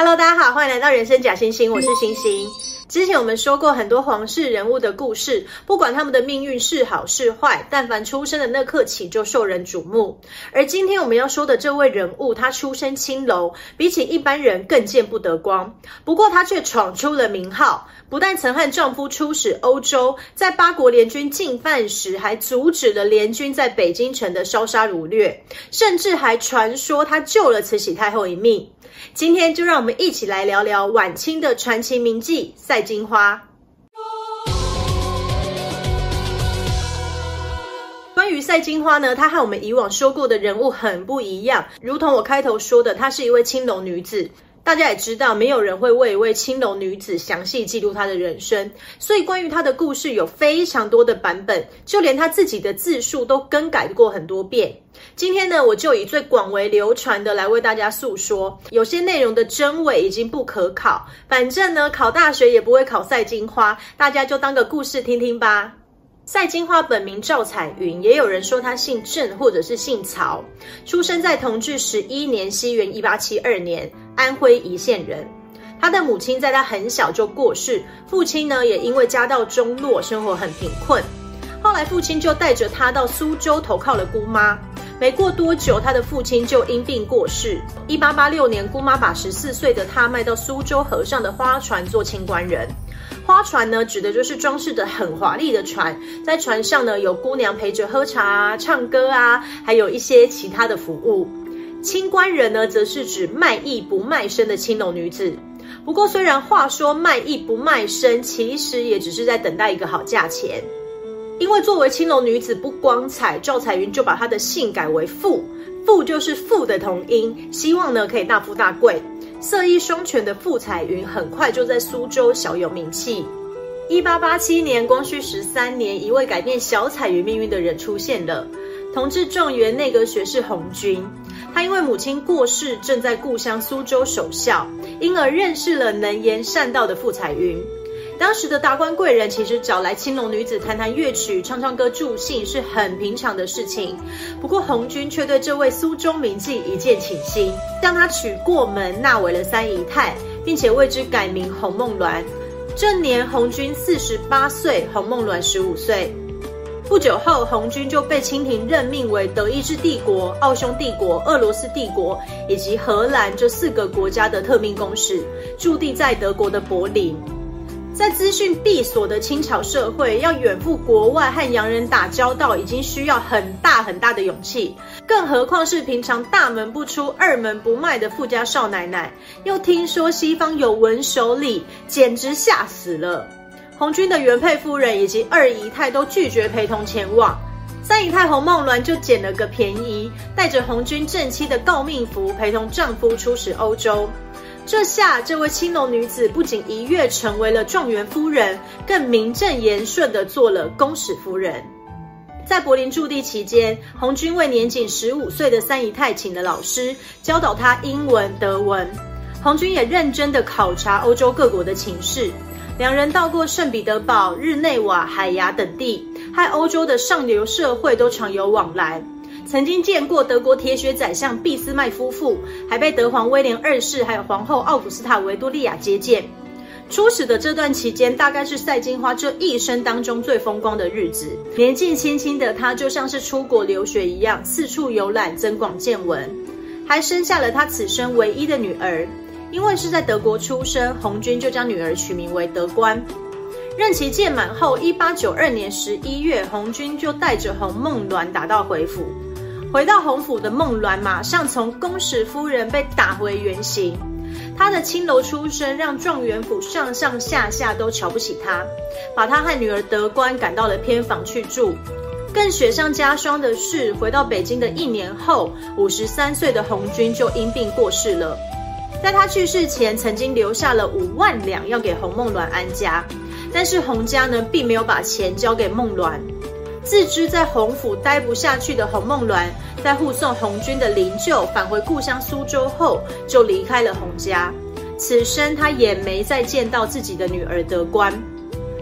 Hello，大家好，欢迎来到人生假星星，我是星星。之前我们说过很多皇室人物的故事，不管他们的命运是好是坏，但凡出生的那刻起就受人瞩目。而今天我们要说的这位人物，他出身青楼，比起一般人更见不得光。不过他却闯出了名号，不但曾和丈夫出使欧洲，在八国联军进犯时还阻止了联军在北京城的烧杀掳掠，甚至还传说他救了慈禧太后一命。今天就让我们一起来聊聊晚清的传奇名妓赛赛金花。关于赛金花呢，她和我们以往说过的人物很不一样。如同我开头说的，她是一位青楼女子。大家也知道，没有人会为一位青楼女子详细记录她的人生，所以关于她的故事有非常多的版本，就连她自己的自述都更改过很多遍。今天呢，我就以最广为流传的来为大家诉说。有些内容的真伪已经不可考，反正呢，考大学也不会考赛金花，大家就当个故事听听吧。赛金花本名赵彩云，也有人说她姓郑或者是姓曹，出生在同治十一年（西元一八七二年）。安徽颐县人，他的母亲在他很小就过世，父亲呢也因为家道中落，生活很贫困。后来父亲就带着他到苏州投靠了姑妈，没过多久，他的父亲就因病过世。一八八六年，姑妈把十四岁的他卖到苏州河上的花船做清官人。花船呢，指的就是装饰的很华丽的船，在船上呢有姑娘陪着喝茶啊、唱歌啊，还有一些其他的服务。清官人呢，则是指卖艺不卖身的青楼女子。不过，虽然话说卖艺不卖身，其实也只是在等待一个好价钱。因为作为青楼女子不光彩，赵彩云就把她的姓改为傅，傅就是富的同音，希望呢可以大富大贵。色艺双全的傅彩云很快就在苏州小有名气。一八八七年，光绪十三年，一位改变小彩云命运的人出现了——同治状元内阁学士洪钧。他因为母亲过世，正在故乡苏州守孝，因而认识了能言善道的傅彩云。当时的达官贵人其实找来青楼女子弹弹乐曲、唱唱歌助兴是很平常的事情。不过红军却对这位苏州名妓一见倾心，将她娶过门，纳为了三姨太，并且为之改名洪梦鸾。这年红军四十八岁，洪梦鸾十五岁。不久后，红军就被清廷任命为德意志帝国、奥匈帝国、俄罗斯帝国以及荷兰这四个国家的特命公使，驻地在德国的柏林。在资讯闭锁的清朝社会，要远赴国外和洋人打交道，已经需要很大很大的勇气，更何况是平常大门不出、二门不迈的富家少奶奶，又听说西方有文手礼，简直吓死了。红军的原配夫人以及二姨太都拒绝陪同前往，三姨太洪梦鸾就捡了个便宜，带着红军正妻的诰命符，陪同丈夫出使欧洲。这下，这位青楼女子不仅一跃成为了状元夫人，更名正言顺地做了公使夫人。在柏林驻地期间，红军为年仅十五岁的三姨太请了老师，教导她英文、德文。红军也认真地考察欧洲各国的情势。两人到过圣彼得堡、日内瓦、海牙等地，和欧洲的上流社会都常有往来。曾经见过德国铁血宰相俾斯麦夫妇，还被德皇威廉二世还有皇后奥古斯塔维多利亚接见。出使的这段期间，大概是赛金花这一生当中最风光的日子。年纪轻轻的她，就像是出国留学一样，四处游览，增广见闻，还生下了她此生唯一的女儿。因为是在德国出生，红军就将女儿取名为德官。任期届满后，一八九二年十一月，红军就带着红梦鸾打道回府。回到洪府的孟鸾，马上从公使夫人被打回原形。她的青楼出身，让状元府上上下下都瞧不起她，把她和女儿德官赶到了偏房去住。更雪上加霜的是，回到北京的一年后，五十三岁的鸿钧就因病过世了。在他去世前，曾经留下了五万两要给洪梦鸾安家，但是洪家呢，并没有把钱交给梦鸾。自知在洪府待不下去的洪梦鸾，在护送红军的灵柩返回故乡苏州后，就离开了洪家。此生他也没再见到自己的女儿德官。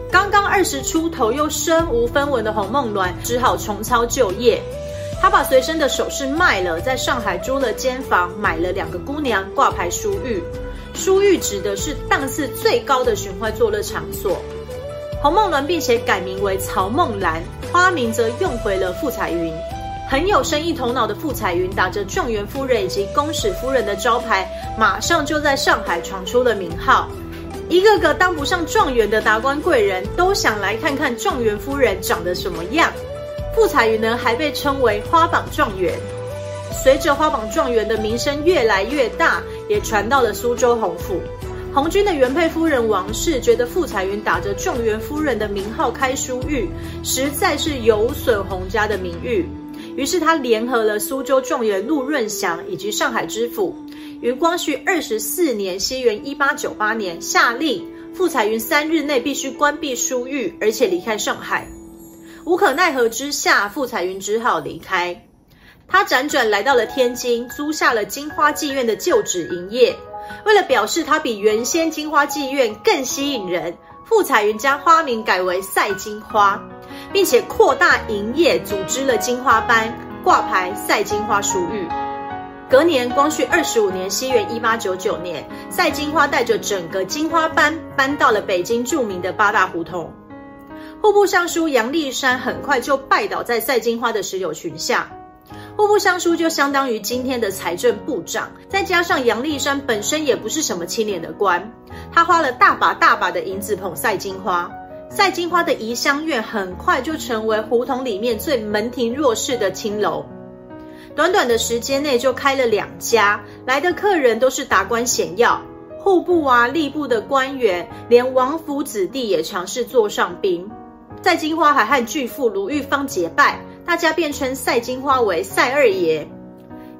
刚刚二十出头又身无分文的洪梦鸾，只好重操旧业。他把随身的首饰卖了，在上海租了间房，买了两个姑娘挂牌书玉，书寓指的是档次最高的寻欢作乐场所。洪梦鸾并且改名为曹梦兰，花名则用回了傅彩云。很有生意头脑的傅彩云，打着状元夫人以及公使夫人的招牌，马上就在上海闯出了名号。一个个当不上状元的达官贵人都想来看看状元夫人长得什么样。傅彩云呢，还被称为花榜状元。随着花榜状元的名声越来越大，也传到了苏州洪府。洪军的原配夫人王氏觉得傅彩云打着状元夫人的名号开书寓，实在是有损洪家的名誉。于是他联合了苏州状元陆润祥以及上海知府，于光绪二十四年（西元一八九八年）下令傅彩云三日内必须关闭书寓，而且离开上海。无可奈何之下，傅彩云只好离开。他辗转来到了天津，租下了金花妓院的旧址营业。为了表示他比原先金花妓院更吸引人，傅彩云将花名改为赛金花，并且扩大营业，组织了金花班，挂牌赛金花书寓。隔年，光绪二十五年（西元一八九九年），赛金花带着整个金花班搬到了北京著名的八大胡同。户部尚书杨立山很快就拜倒在赛金花的石榴裙下。户部尚书就相当于今天的财政部长，再加上杨立山本身也不是什么清廉的官，他花了大把大把的银子捧赛金花，赛金花的怡香院很快就成为胡同里面最门庭若市的青楼。短短的时间内就开了两家，来的客人都是达官显要，户部啊、吏部的官员，连王府子弟也尝试坐上宾。赛金花还和巨富卢玉芳结拜。大家便称赛金花为赛二爷，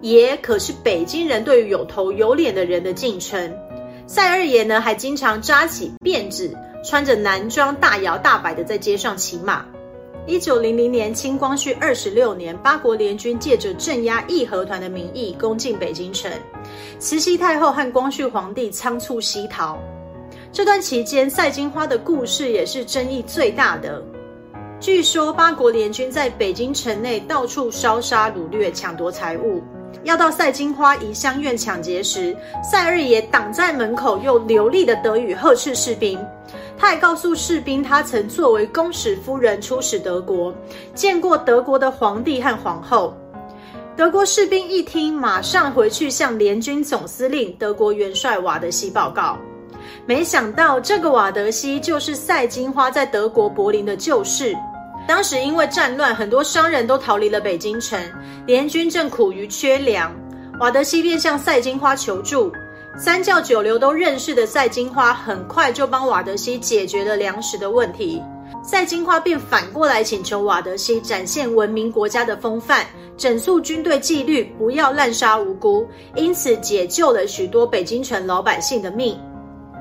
爷可是北京人对于有头有脸的人的敬称。赛二爷呢，还经常扎起辫子，穿着男装，大摇大摆的在街上骑马。一九零零年，清光绪二十六年，八国联军借着镇压义和团的名义攻进北京城，慈禧太后和光绪皇帝仓促西逃。这段期间，赛金花的故事也是争议最大的。据说八国联军在北京城内到处烧杀掳掠、抢夺财物。要到赛金花怡香院抢劫时，赛二爷挡在门口，用流利的德语呵斥士兵。他还告诉士兵，他曾作为公使夫人出使德国，见过德国的皇帝和皇后。德国士兵一听，马上回去向联军总司令德国元帅瓦德西报告。没想到这个瓦德西就是赛金花在德国柏林的旧事。当时因为战乱，很多商人都逃离了北京城，联军正苦于缺粮，瓦德西便向赛金花求助。三教九流都认识的赛金花，很快就帮瓦德西解决了粮食的问题。赛金花便反过来请求瓦德西展现文明国家的风范，整肃军队纪律，不要滥杀无辜，因此解救了许多北京城老百姓的命。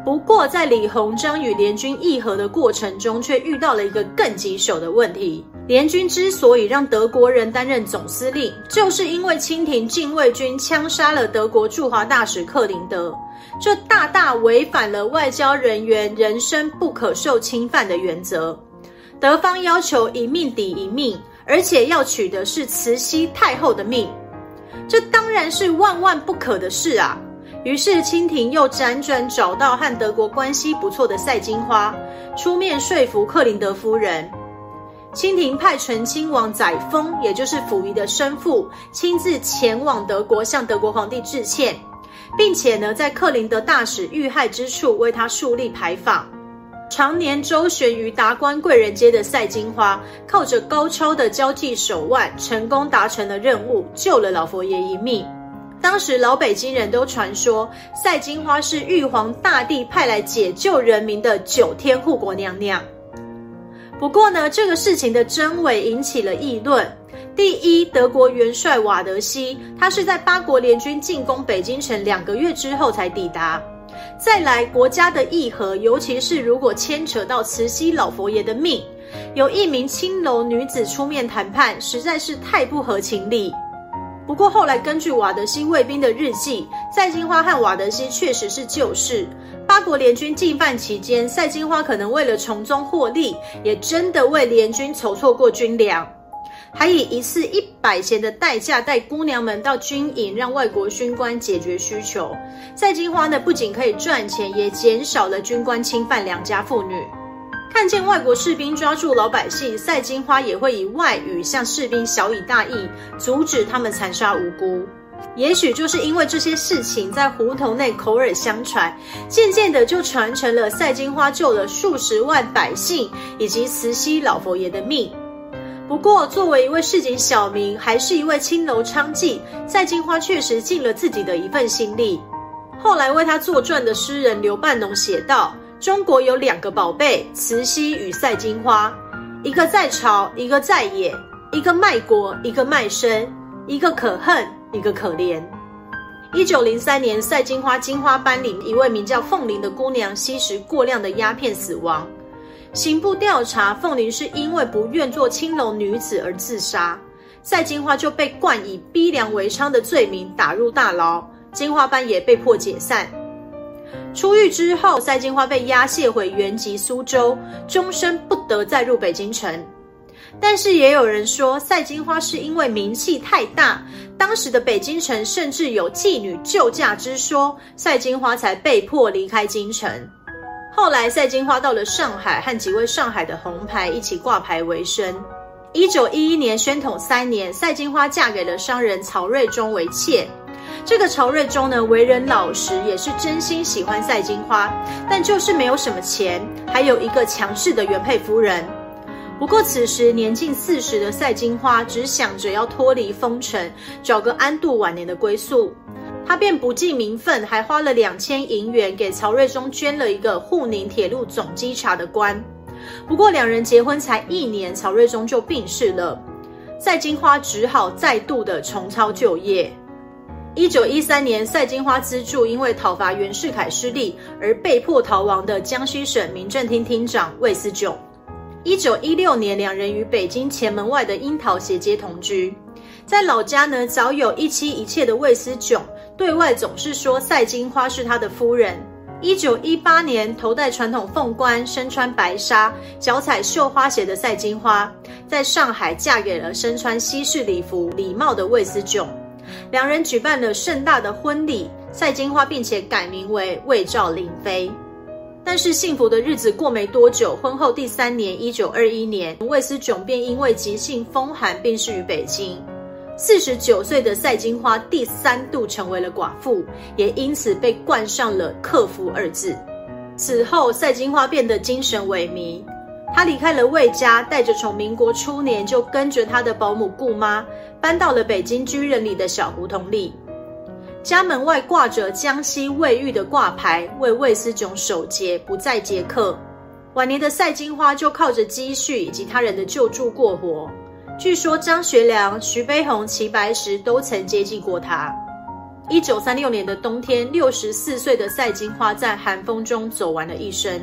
不过，在李鸿章与联军议和的过程中，却遇到了一个更棘手的问题。联军之所以让德国人担任总司令，就是因为清廷禁卫军枪杀了德国驻华大使克林德，这大大违反了外交人员人身不可受侵犯的原则。德方要求一命抵一命，而且要取的是慈禧太后的命，这当然是万万不可的事啊！于是，清廷又辗转找到和德国关系不错的赛金花，出面说服克林德夫人。清廷派醇亲王载沣，也就是溥仪的生父，亲自前往德国向德国皇帝致歉，并且呢，在克林德大使遇害之处为他树立牌坊。常年周旋于达官贵人间的赛金花，靠着高超的交际手腕，成功达成了任务，救了老佛爷一命。当时老北京人都传说赛金花是玉皇大帝派来解救人民的九天护国娘娘。不过呢，这个事情的真伪引起了议论。第一，德国元帅瓦德西，他是在八国联军进攻北京城两个月之后才抵达。再来，国家的议和，尤其是如果牵扯到慈禧老佛爷的命，有一名青楼女子出面谈判，实在是太不合情理。不过后来根据瓦德西卫兵的日记，赛金花和瓦德西确实是旧识。八国联军进犯期间，赛金花可能为了从中获利，也真的为联军筹措过军粮。还以一次一百钱的代价带姑娘们到军营，让外国军官解决需求。赛金花呢，不仅可以赚钱，也减少了军官侵犯良家妇女。看见外国士兵抓住老百姓，赛金花也会以外语向士兵晓以大义，阻止他们残杀无辜。也许就是因为这些事情在胡同内口耳相传，渐渐的就传成了赛金花救了数十万百姓以及慈禧老佛爷的命。不过，作为一位市井小民，还是一位青楼娼妓，赛金花确实尽了自己的一份心力。后来为他作传的诗人刘半农写道：“中国有两个宝贝，慈禧与赛金花，一个在朝，一个在野，一个卖国，一个卖身，一个可恨。”一个可怜。一九零三年，赛金花金花班里一位名叫凤玲的姑娘吸食过量的鸦片死亡。刑部调查，凤玲是因为不愿做青楼女子而自杀。赛金花就被冠以逼良为娼的罪名打入大牢，金花班也被迫解散。出狱之后，赛金花被押解回原籍苏州，终身不得再入北京城。但是也有人说，赛金花是因为名气太大，当时的北京城甚至有妓女救驾之说，赛金花才被迫离开京城。后来，赛金花到了上海，和几位上海的红牌一起挂牌为生。一九一一年，宣统三年，赛金花嫁给了商人曹瑞忠为妾。这个曹瑞忠呢，为人老实，也是真心喜欢赛金花，但就是没有什么钱，还有一个强势的原配夫人。不过，此时年近四十的赛金花只想着要脱离风尘，找个安度晚年的归宿。她便不计名分，还花了两千银元给曹瑞忠捐了一个沪宁铁路总稽查的官。不过，两人结婚才一年，曹瑞忠就病逝了，赛金花只好再度的重操旧业。一九一三年，赛金花资助因为讨伐袁世凯失利而被迫逃亡的江西省民政厅厅长魏思炯。一九一六年，两人与北京前门外的樱桃斜街同居。在老家呢，早有一妻一妾的魏思炯，对外总是说赛金花是他的夫人。一九一八年，头戴传统凤冠，身穿白纱，脚踩绣花鞋的赛金花，在上海嫁给了身穿西式礼服、礼帽的魏思炯。两人举办了盛大的婚礼，赛金花并且改名为魏赵灵妃。但是幸福的日子过没多久，婚后第三年，一九二一年，魏思炯便因为急性风寒病逝于北京。四十九岁的赛金花第三度成为了寡妇，也因此被冠上了“克夫”二字。此后，赛金花变得精神萎靡，他离开了魏家，带着从民国初年就跟着他的保姆姑妈，搬到了北京居仁里的小胡同里。家门外挂着江西卫浴的挂牌，为魏思炯守节，不再接客。晚年的赛金花就靠着积蓄以及他人的救助过活。据说张学良、徐悲鸿、齐白石都曾接济过他。一九三六年的冬天，六十四岁的赛金花在寒风中走完了一生。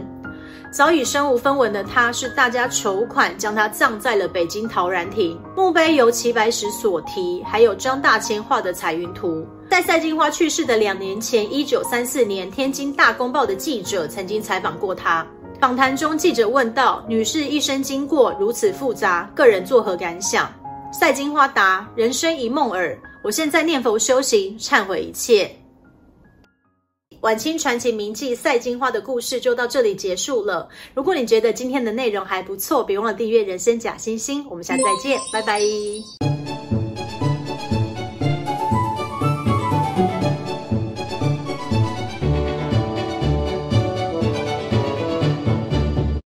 早已身无分文的他，是大家筹款将他葬在了北京陶然亭。墓碑由齐白石所题，还有张大千画的彩云图。在赛金花去世的两年前，一九三四年，天津大公报的记者曾经采访过他。访谈中，记者问道：“女士一生经过如此复杂，个人作何感想？”赛金花答：“人生一梦耳，我现在念佛修行，忏悔一切。”晚清传奇名妓赛金花的故事就到这里结束了。如果你觉得今天的内容还不错，别忘了订阅《人生假惺惺》。我们下次再见，拜拜。